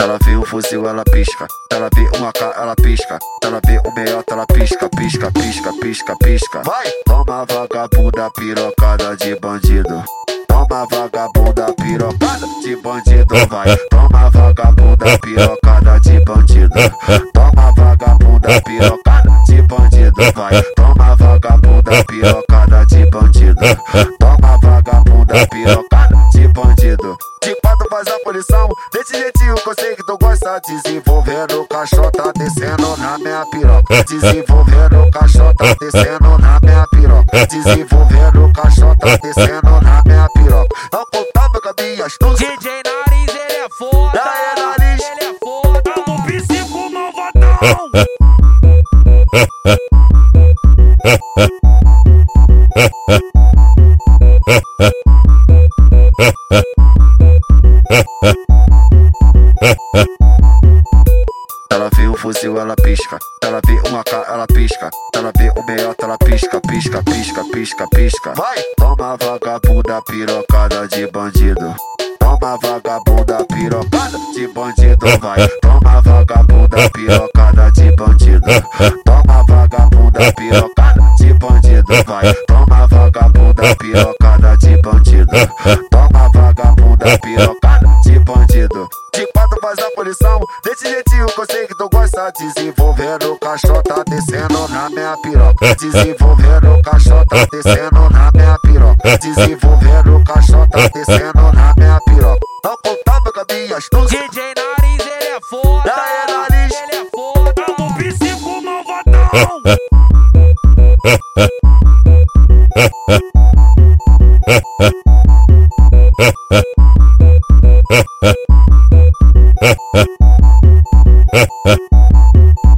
Ela vê o fuzil, ela pisca. Ela vê um AK, ela pisca. Ela vê o meiota, ela pisca, pisca, pisca, pisca, pisca. Vai! Toma vagabunda pirocada de bandido. Toma vagabunda pirocada de bandido, vai. Toma vagabunda pirocada de bandido. Toma vagabunda pirocada de bandido, vai. Toma vagabunda pirocada de bandido. Desse jeitinho que eu sei que tu gosta. Desenvolvendo caixota, descendo na minha piroca. Desenvolvendo caixota, descendo na minha piroca. Desenvolvendo caixota, descendo na minha piroca. Não contava com a minha astúcia. DJ Nariz, ele é foda. Da é nariz. Ele é foda. Tamo psico malvadão. Ela vê o fuzil, ela pisca. Ela vê um AK, ela pisca. Ela vê o meiota, ela pisca, pisca, pisca, pisca, pisca. Vai! Toma vagabunda pirocada de bandido. Toma vagabunda pirocada de bandido, vai. Toma vagabunda pirocada de bandido. Toma vagabunda pirocada de bandido, vai. Faz a punição, desse jeitinho que eu sei que tu gosta. Desenvolvendo caixota, descendo na minha piroca. Desenvolvendo caixota, descendo na minha piroca. Desenvolvendo caixota, descendo na minha piroca. Não contava com a minha astúcia. DJ Nariz, ele é foda. Da é nariz. Ele é foda. Tamo psico malvadão.